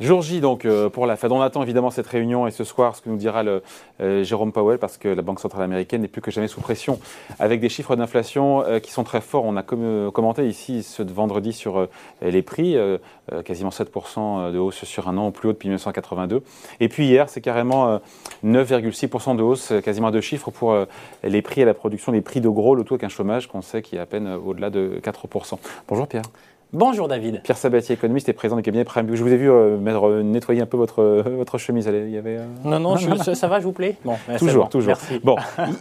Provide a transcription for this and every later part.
Jour J donc euh, pour la Fed. On attend évidemment cette réunion et ce soir ce que nous dira le, euh, Jérôme Powell parce que la Banque centrale américaine n'est plus que jamais sous pression avec des chiffres d'inflation euh, qui sont très forts. On a commenté ici ce vendredi sur les prix, quasiment 7% de hausse sur un an au plus haut depuis 1982. Et puis hier c'est carrément 9,6% de hausse, quasiment deux chiffres pour les prix à la production, les prix de gros, le tout avec un chômage qu'on sait qui est à peine au-delà de 4%. Bonjour Pierre. Bonjour David. Pierre Sabatier, économiste et président du cabinet Prime Je vous ai vu euh, euh, nettoyer un peu votre, euh, votre chemise. Il y avait, Non, non, ça va, je vous plaît bon, Toujours, toujours. Bon,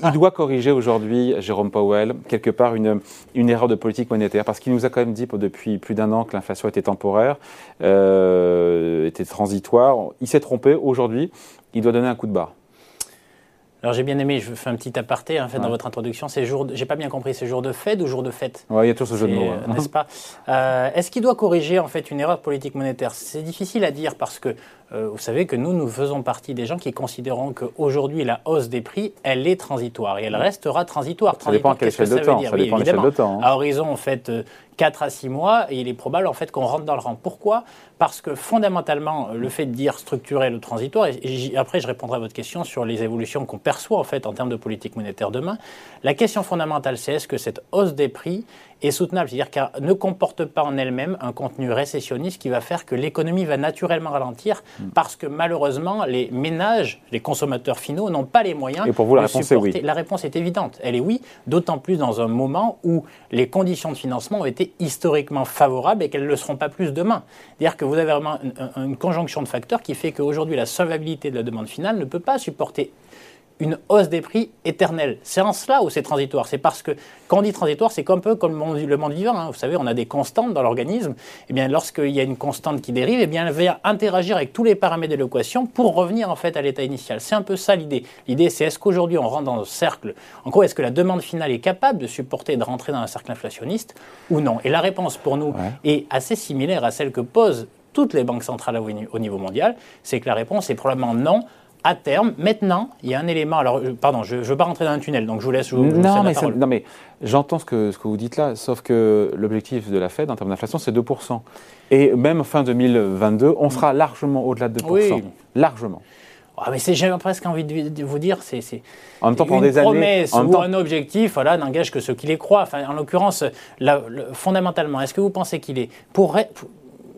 il, doit corriger aujourd'hui, Jérôme Powell, quelque part une, une erreur de politique monétaire, parce qu'il nous a quand même dit depuis plus d'un an que l'inflation était temporaire, était transitoire. Il s'est trompé. Aujourd'hui, il doit donner un coup de barre. Alors j'ai bien aimé, je fais un petit aparté en fait, dans votre introduction. C'est jour, j'ai pas bien compris, c'est jour de fête ou jour de fête? Oui, il y a toujours ce jeu de mots. Hein. N'est-ce pas? Euh, Est-ce qu'il doit corriger en fait une erreur politique monétaire? C'est difficile à dire parce que euh, vous savez que nous, nous faisons partie des gens qui considérons qu'aujourd'hui la hausse des prix, elle est transitoire et elle restera transitoire. Ça dépend quelle échelle de temps. Ça dépend de temps. Hein. À horizon en fait 4 à 6 mois, et il est probable en fait qu'on rentre dans le rang. Pourquoi? Parce que fondamentalement, le fait de dire structurel ou transitoire, et, après je répondrai à votre question sur les évolutions qu'on perçoit en fait en termes de politique monétaire demain, la question fondamentale c'est est-ce que cette hausse des prix est soutenable, c'est-à-dire qu'elle ne comporte pas en elle-même un contenu récessionniste qui va faire que l'économie va naturellement ralentir hmm. parce que malheureusement les ménages, les consommateurs finaux n'ont pas les moyens Et pour vous, la réponse Est oui. La réponse est évidente, elle est oui, d'autant plus dans un moment où les conditions de financement ont été historiquement favorables et qu'elles ne le seront pas plus demain. C'est-à-dire que vous avez vraiment une, conjonction de facteurs qui fait qu'aujourd'hui, la solvabilité de la demande finale ne peut pas supporter une hausse des prix éternelle. C'est en cela où c'est transitoire. C'est parce que quand on dit transitoire, c'est un peu comme le monde, vivant. Hein. Vous savez, on a des constantes dans l'organisme. Et eh bien, lorsqu'il y a une constante qui dérive, eh bien, elle va interagir avec tous les paramètres de l'équation pour revenir en fait à l'état initial. C'est un peu ça l'idée. L'idée, c'est est-ce qu'aujourd'hui on rentre dans un cercle? En gros, est-ce que la demande finale est capable de supporter et de rentrer dans un cercle inflationniste ou non? Et la réponse pour nous est assez similaire à celle que posent toutes les banques centrales au niveau mondial. C'est que la réponse est probablement non à terme. Maintenant, il y a un élément. Alors, euh, pardon, je ne veux pas rentrer dans un tunnel, donc je vous laisse. non, mais non, mais j'entends ce que, ce que vous dites là, sauf que l'objectif de la Fed en termes d'inflation, c'est 2%. Et même fin 2022, on sera largement au-delà de 2%. Oui. Largement. Ah, mais j'ai presque envie de vous dire, c'est en même temps, une des promesse années, ou un objectif, voilà, n'engage que ceux qui les croient. Enfin, en l'occurrence, fondamentalement, est-ce que vous pensez qu'il est pour,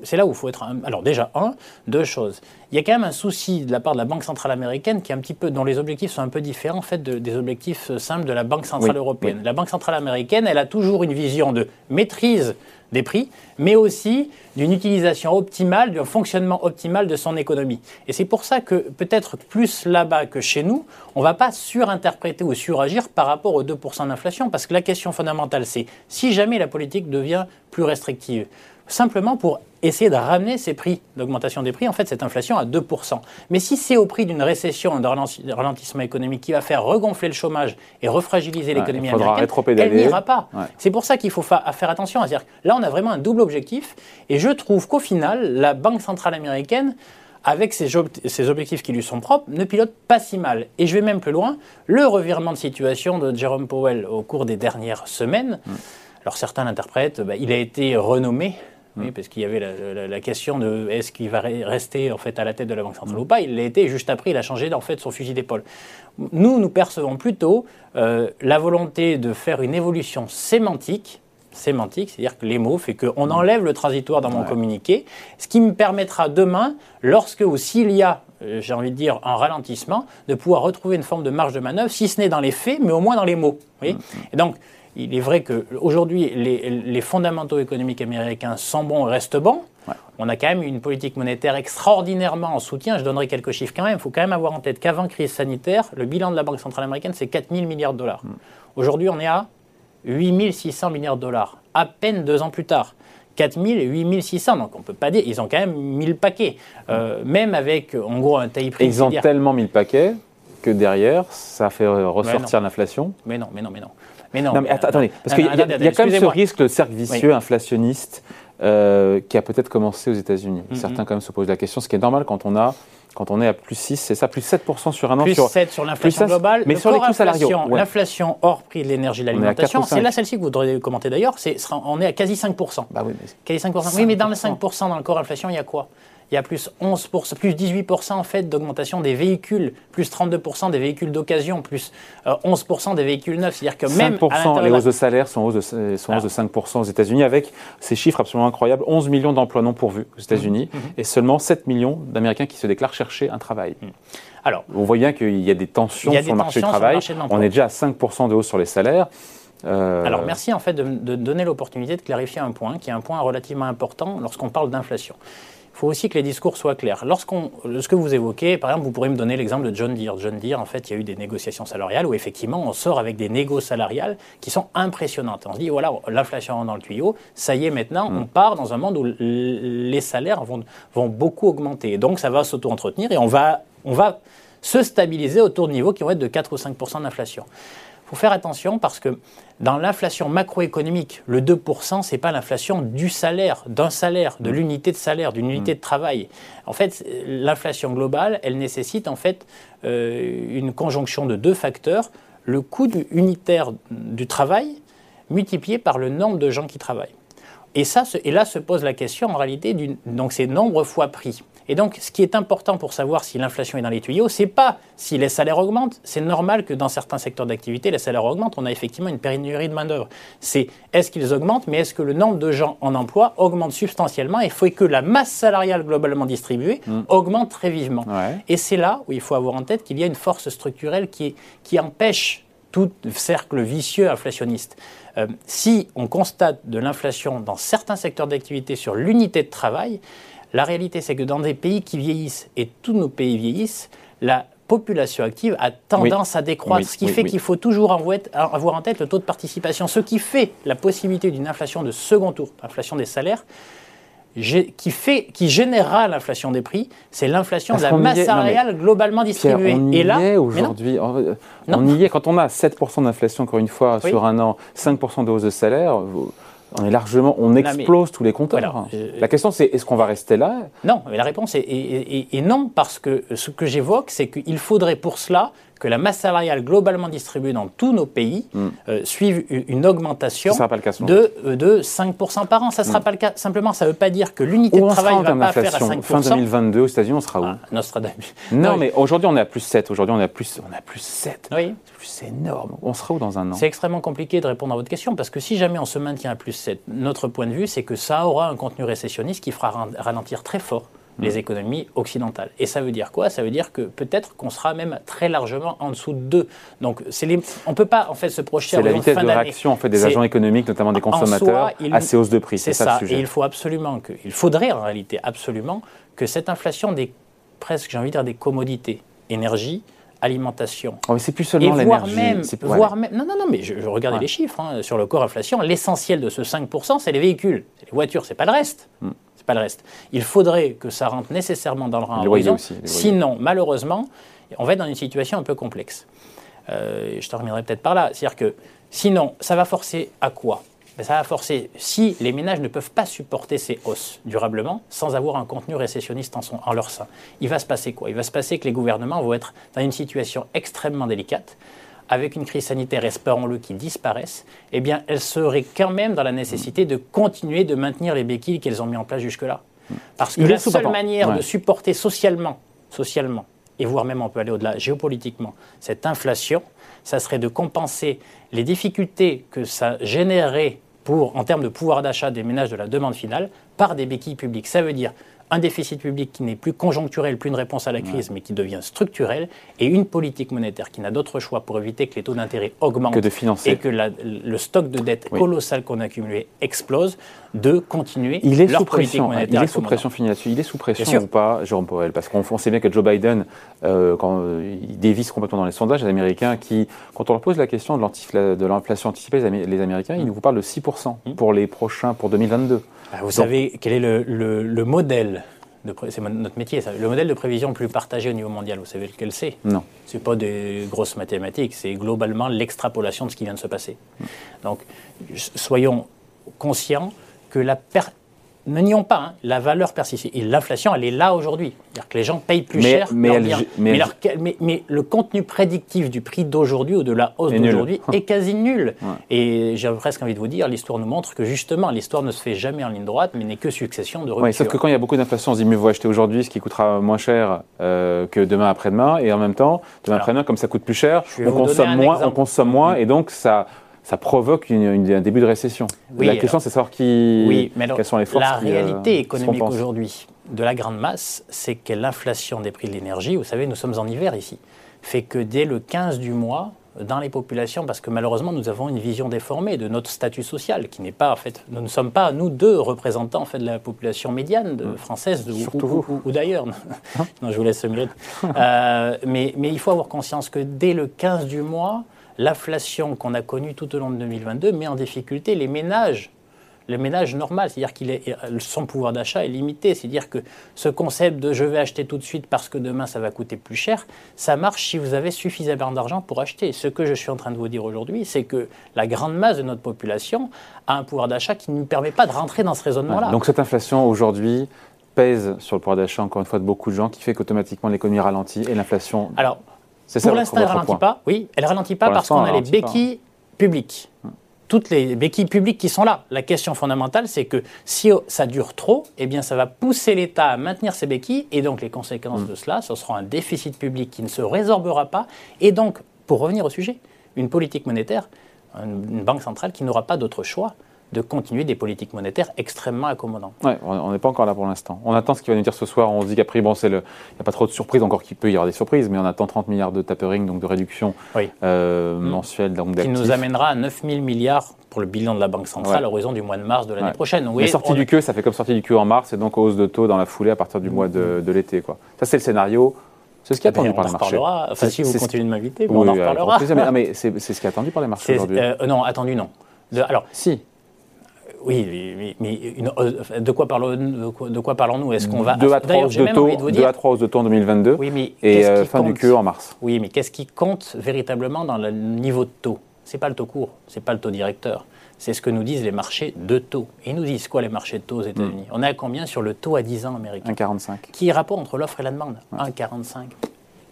c'est là où il faut être. Alors déjà, un, deux choses. Il y a quand même un souci de la part de la Banque centrale américaine qui est un petit peu, dont les objectifs sont un peu différents en fait des objectifs simples de la Banque centrale européenne. La Banque centrale américaine, elle a toujours une vision de maîtrise des prix, mais aussi d'une utilisation optimale, d'un fonctionnement optimal de son économie. Et c'est pour ça que peut-être plus là-bas que chez nous, on ne va pas surinterpréter ou suragir par rapport aux 2% d'inflation, parce que la question fondamentale, c'est si jamais la politique devient plus restrictive, simplement pour essayer de ramener ces prix d'augmentation des prix, en fait, cette inflation à 2%. Mais si c'est au prix d'une récession, d'un ralentissement économique qui va faire regonfler le chômage et refragiliser l'économie américaine, elle n'ira pas. C'est pour ça qu'il faut faire attention. à là, on a vraiment un double objectif. Et je trouve qu'au final, la Banque centrale américaine avec ses, objectifs qui lui sont propres, ne pilote pas si mal. Et je vais même plus loin, le revirement de situation de Jerome Powell au cours des dernières semaines, mm. alors certains l'interprètent, bah, il a été renommé oui, parce qu'il y avait la, question de est-ce qu'il va rester en fait à la tête de la Banque centrale ou pas. Il l'a été juste après, il a changé en fait son fusil d'épaule. Nous, nous percevons plutôt euh, la volonté de faire une évolution sémantique sémantique, c'est-à-dire que les mots fait qu'on mm. enlève le transitoire dans mon communiqué, ce qui me permettra demain, lorsque ou s'il y a, euh, j'ai envie de dire, un ralentissement, de pouvoir retrouver une forme de marge de manœuvre, si ce n'est dans les faits, mais au moins dans les mots. Mm, mm. Et donc, il est vrai qu'aujourd'hui, les, les fondamentaux économiques américains sont bons et restent bons. On a quand même une politique monétaire extraordinairement en soutien. Je donnerai quelques chiffres quand même. Il faut quand même avoir en tête qu'avant crise sanitaire, le bilan de la Banque centrale américaine, c'est 4 000 milliards de dollars. Mm. Aujourd'hui, on est à 8 600 milliards de dollars, à peine deux ans plus tard. 4 000 et 8 600. Donc on ne peut pas dire, ils ont quand même 1000 paquets. Euh, même avec, en gros, un taille. Ils ont tellement 1000 paquets que derrière, ça fait ressortir l'inflation. Mais non, mais non, mais non. Mais non. mais attendez, parce qu'il y, a quand même ce risque, le cercle vicieux inflationniste, euh, qui a peut-être commencé aux États-Unis. Mm-hmm. Certains quand même se posent la question, ce qui est normal quand on a quand on est à plus 6, c'est ça, plus 7% sur un an. Plus 7 sur l'inflation globale. Mais sur les coûts salariaux. L'inflation hors prix de l'énergie et de l'alimentation, c'est là celle-ci que vous devriez commenter d'ailleurs, on est à quasi 5%. Bah oui, mais... Quasi 5%. Oui, mais dans le 5%, dans le corps inflation, il y a quoi? Il y a plus 11%, plus 18% en fait d'augmentation des véhicules, plus 32% des véhicules d'occasion, plus 11% euh, des véhicules neufs. C'est-à-dire que même 5%, les hausses de salaire sont hausses de, sont de 5% aux États-Unis, avec ces chiffres absolument incroyables 11 millions d'emplois non pourvus aux États-Unis mmh, mmh. et seulement 7 millions d'Américains qui se déclarent chercher un travail. Mmh. Alors, on voit bien qu'il y a des tensions, sur, le marché du travail. on est déjà à 5% de hausse sur les salaires. Euh, Alors merci en fait de, de donner l'opportunité de clarifier un point qui est un point relativement important lorsqu'on parle d'inflation. Il faut aussi que les discours soient clairs. Lorsqu'on, ce que vous évoquez, par exemple, vous pourrez me donner l'exemple de John Deere. John Deere, en fait, il y a eu des négociations salariales où effectivement on sort avec des négos salariales qui sont impressionnantes. On se dit, voilà, l'inflation dans le tuyau, ça y est maintenant, on mm. part dans un monde où les salaires vont, vont beaucoup augmenter. Donc ça va s'auto-entretenir et on va, on va se stabiliser autour de niveaux qui vont être de 4 ou 5 d'inflation. Il faut faire attention parce que dans l'inflation macroéconomique, le 2%, ce n'est pas l'inflation du salaire, d'un salaire, de mm. l'unité de salaire, d'une unité mm. de travail. En fait, l'inflation globale, elle nécessite en fait euh, une conjonction de deux facteurs. Le coût unitaire du travail multiplié par le nombre de gens qui travaillent. Et, ça, et là se pose la question en réalité, donc c'est nombre fois prix. Et donc, ce qui est important pour savoir si l'inflation est dans les tuyaux, c'est pas si les salaires augmentent. C'est normal que dans certains secteurs d'activité, les salaires augmentent. On a effectivement une pénurie de main-d'œuvre. C'est est-ce qu'ils augmentent, mais est-ce que le nombre de gens en emploi augmente substantiellement Il faut que la masse salariale globalement distribuée mm. augmente très vivement. Et c'est là où il faut avoir en tête qu'il y a une force structurelle qui, qui empêche tout cercle vicieux inflationniste. Euh, si on constate de l'inflation dans certains secteurs d'activité sur l'unité de travail, la réalité, c'est que dans des pays qui vieillissent, et tous nos pays vieillissent, la population active a tendance à décroître, ce qui fait qu'il faut toujours avoir en tête le taux de participation, ce qui fait la possibilité d'une inflation de second tour, inflation des salaires, qui, fait, qui générera l'inflation des prix, c'est l'inflation de la masse salariale globalement distribuée. on y et là, est aujourd'hui. On y est quand on a 7% d'inflation, encore une fois, sur un an, 5% de hausse de salaire on est largement, on explose tous les compteurs. la question c'est est-ce qu'on va rester là? Non, mais la réponse est, non parce que ce que j'évoque, c'est qu'il faudrait pour cela que la masse salariale globalement distribuée dans tous nos pays hmm. euh, suive une augmentation de, euh, de 5% par an. Ça ne sera hmm. pas le cas. Simplement, ça ne veut pas dire que l'unité de travail ne va pas faire à 5%. Fin 2022, aux États-Unis, on sera où? Ah, Nostradamus. Non, mais aujourd'hui, on est à plus 7. Aujourd'hui, on est à plus, on a plus 7. Oui. C'est énorme. On sera où dans un an? C'est extrêmement compliqué de répondre à votre question parce que si jamais on se maintient à plus 7, notre point de vue, c'est que ça aura un contenu récessionniste qui fera ralentir très fort les mm. économies occidentales. Et ça veut dire quoi? Ça veut dire que peut-être qu'on sera même très largement en dessous de 2. Donc les... on ne peut pas en fait se projeter C'est la vitesse de réaction en fait, des agents économiques, notamment des consommateurs, à ces hausses de prix. C'est ça, Et il faut absolument que, il faudrait en réalité absolument que cette inflation des presque, j'ai envie de dire, des commodités, énergie, alimentation. Oh, mais c'est plus seulement l'énergie. Même, voire même, non, non, non, mais je, regardais les chiffres hein, sur le corps inflation. L'essentiel de ce 5%, c'est les véhicules, les voitures, c'est pas le reste. Mm le reste. Il faudrait que ça rentre nécessairement dans le rang horizon. Sinon, malheureusement, on va être dans une situation un peu complexe. Euh, je te reviendrai peut-être par là. C'est-à-dire que sinon, ça va forcer à quoi? Ben, ça va forcer, si les ménages ne peuvent pas supporter ces hausses durablement, sans avoir un contenu récessionniste en, en leur sein, il va se passer quoi? Il va se passer que les gouvernements vont être dans une situation extrêmement délicate avec une crise sanitaire, espérons-le, qui disparaisse, eh bien, elles seraient quand même dans la nécessité de continuer de maintenir les béquilles qu'elles ont mis en place jusque-là. Parce que la seule manière de supporter socialement, socialement, et voire même on peut aller au-delà géopolitiquement, cette inflation, ça serait de compenser les difficultés que ça générerait pour, en termes de pouvoir d'achat des ménages de la demande finale par des béquilles publiques. Ça veut dire un déficit public qui n'est plus conjoncturel, plus une réponse à la crise, mais qui devient structurel, et une politique monétaire qui n'a d'autre choix pour éviter que les taux d'intérêt augmentent que de financer. et que le stock de dette colossal qu'on a accumulé explose, de continuer il est leur sous politique monétaire. Il est sous pression financière. Il est sous pression ou pas, Jérôme Powell? Parce qu'on sait bien que Joe Biden, euh, quand, il dévisse complètement dans les sondages, les Américains qui, quand on leur pose la question de l'inflation anticipée, les Américains, ils nous parlent de 6% mmh. pour les prochains, pour 2022. Bah, vous savez quel est le, modèle c'est notre métier, ça. le modèle de prévision le plus partagé au niveau mondial, vous savez lequel c'est? Non. Ce n'est pas des grosses mathématiques, c'est globalement l'extrapolation de ce qui vient de se passer. Hmm. Donc, soyons conscients que la ne nions pas, hein, la valeur persiste. Et l'inflation, elle est là aujourd'hui. C'est-à-dire que les gens payent plus cher mais, leur- mais- le contenu prédictif du prix d'aujourd'hui ou de la hausse d'aujourd'hui est quasi nul. Ouais. Et j'ai presque envie de vous dire, l'histoire nous montre que justement, l'histoire ne se fait jamais en ligne droite, mais n'est que succession de ruptures. Ouais, sauf que quand il y a beaucoup d'inflation, on se dit mieux vaut acheter aujourd'hui ce qui coûtera moins cher euh, que demain après-demain. Et en même temps, demain après-demain, comme ça coûte plus cher, on vous donner consomme, un moins, on consomme moins et donc ça, ça provoque une- une- un début de récession. Oui, la question, c'est de savoir qui, Oui, mais alors, quelles sont les forces la qui, euh, réalité économique aujourd'hui de la grande masse, c'est que l'inflation des prix de l'énergie, vous savez, nous sommes en hiver ici, fait que dès le 15 du mois, dans les populations, parce que malheureusement nous avons une vision déformée de notre statut social, qui n'est pas en fait, nous ne sommes pas nous deux représentants en fait de la population médiane de- française ou- Mmh. Surtout ou, ou- ou d'ailleurs. non, je vous laisse ce mérite. Euh, mais, mais il faut avoir conscience que dès le 15 du mois, l'inflation qu'on a connue tout au long de 2022 met en difficulté les ménages le ménage normal, c'est-à-dire qu'il est, son pouvoir d'achat est limité. C'est-à-dire que ce concept de je vais acheter tout de suite parce que demain ça va coûter plus cher, ça marche si vous avez suffisamment d'argent pour acheter. Ce que je suis en train de vous dire aujourd'hui, c'est que la grande masse de notre population a un pouvoir d'achat qui ne nous permet pas de rentrer dans ce raisonnement-là. Ouais, Donc cette inflation aujourd'hui pèse sur le pouvoir d'achat, encore une fois, de beaucoup de gens, qui fait qu'automatiquement l'économie ralentit et l'inflation. Alors, ça pour l'instant, elle ne ralentit pas. Oui, elle ralentit pas Pour parce qu'on a les pas. béquilles publiques. Toutes les béquilles publiques qui sont là. La question fondamentale, c'est que si ça dure trop, eh bien, ça va pousser l'État à maintenir ses béquilles. Et donc, les conséquences de cela, ce sera un déficit public qui ne se résorbera pas. Et donc, pour revenir au sujet, une politique monétaire, une une banque centrale qui n'aura pas d'autre choix de continuer des politiques monétaires extrêmement accommodantes. Ouais, on n'est pas encore là pour l'instant. On attend ce qu'il va nous dire ce soir. On se dit qu'après, bon, c'est le... il n'y a pas trop de surprises, encore qu'il peut y avoir des surprises, mais on attend 30 milliards de tapering, donc de réduction Oui. euh, Mm. mensuelle donc Qui nous amènera à 9 000 milliards pour le bilan de la Banque centrale Ouais. à l'horizon du mois de mars de l'année Ouais. prochaine. Donc, Mais voyez, sortie on- du queue, ça fait comme sortie du queue en mars, et donc hausse de taux dans la foulée à partir du mois de, de l'été. quoi. Ça, c'est le scénario. C'est ce qui est attendu Mais par on les marchés. Enfin, si vous continuez de m'inviter, Oui, on en reparlera. mais, mais c'est ce qui est attendu par les marchés aujourd'hui. euh, non, attendu, non. De- alors, Si, oui, mais, mais une- de quoi de parlons-nous? Est-ce qu'on va 2 à 3 D'ailleurs, hausses de taux, de vous 2 dire. à 3 hausses de taux en 2022, Oui, mais et qu'est-ce euh, qui fin du compte queue en mars. Oui, mais qu'est-ce qui compte véritablement dans le niveau de taux? C'est pas le taux court, c'est pas le taux directeur. C'est ce que nous disent les marchés de taux. Et ils nous disent quoi les marchés de taux aux États-Unis? Hmm. On est à combien sur le taux à 10 ans américain? 1,45. Qui est rapport entre l'offre et la demande? 1,45.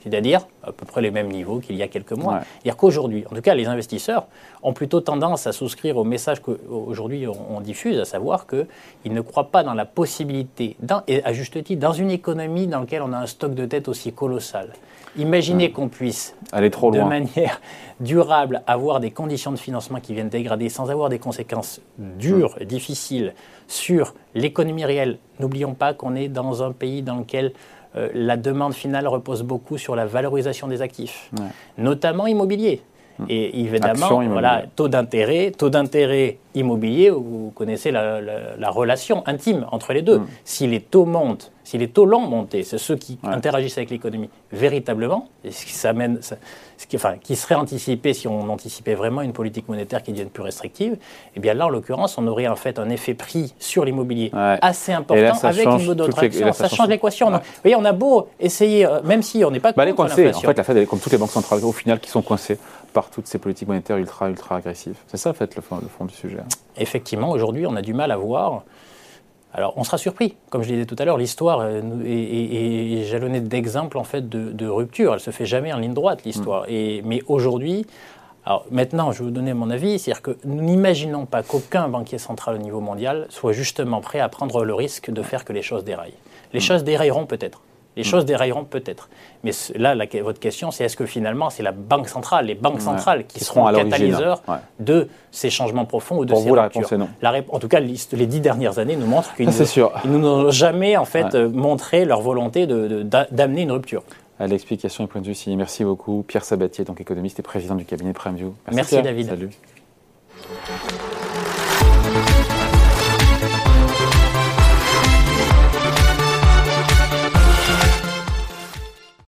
C'est-à-dire à peu près les mêmes niveaux qu'il y a quelques mois. Ouais. C'est-à-dire qu'aujourd'hui, en tout cas, les investisseurs ont plutôt tendance à souscrire au message qu'aujourd'hui on, diffuse, à savoir qu'ils ne croient pas dans la possibilité, dans- et à juste titre, dans une économie dans laquelle on a un stock de dette aussi colossal. Imaginez qu'on puisse Aller trop de loin. manière durable avoir des conditions de financement qui viennent dégrader sans avoir des conséquences dures, difficiles sur l'économie réelle. N'oublions pas qu'on est dans un pays dans lequel la demande finale repose beaucoup sur la valorisation des actifs, Ouais. notamment immobilier. Et évidemment, voilà, taux d'intérêt, taux d'intérêt immobilier, vous connaissez la, la- la relation intime entre les deux. Si les taux montent, si les taux longs montaient, c'est ceux qui Ouais. interagissent avec l'économie véritablement, et ce qui s'amène, ce qui, enfin, qui serait anticipé si on anticipait vraiment une politique monétaire qui devienne plus restrictive, et bien là, en l'occurrence, on aurait en fait un effet prix sur l'immobilier Ouais. assez important là, avec une mode les- là, Ça, ça change l'équation. Ouais. Vous voyez, on a beau essayer, euh, même si on n'est pas Bah, contre coincée. En l'inflation. fait, la Fed, elle est comme toutes les banques centrales, au final, qui sont coincées par toutes ces politiques monétaires ultra, ultra agressives. C'est ça, en fait, le fond, le fond du sujet. effectivement, aujourd'hui, on a du mal à voir. Alors, on sera surpris. Comme je disais tout à l'heure, l'histoire est, est- est jalonnée d'exemples en fait de, de rupture. Elle se fait jamais en ligne droite, l'histoire. Et mais aujourd'hui, alors maintenant, je vais vous donner mon avis, c'est-à-dire que nous n'imaginons pas qu'aucun banquier central au niveau mondial soit justement prêt à prendre le risque de faire que les choses déraillent. Les choses dérailleront peut-être. Les choses dérailleront peut-être. Mais là, la- votre question, c'est est-ce que finalement, c'est la banque centrale, les banques centrales qui, Qui seront seront catalyseurs ouais. de ces changements profonds ou de Pour ces vous, la ruptures réponse est non. La En tout cas, les dix dernières années nous montrent qu'ils ne- n'ont jamais en fait Ouais. montré leur volonté d'amener une rupture. À l'explication et point de vue, si. Merci beaucoup. Pierre Sabatier, donc économiste et président du cabinet PrimeView. Merci, Pierre. David. Salut.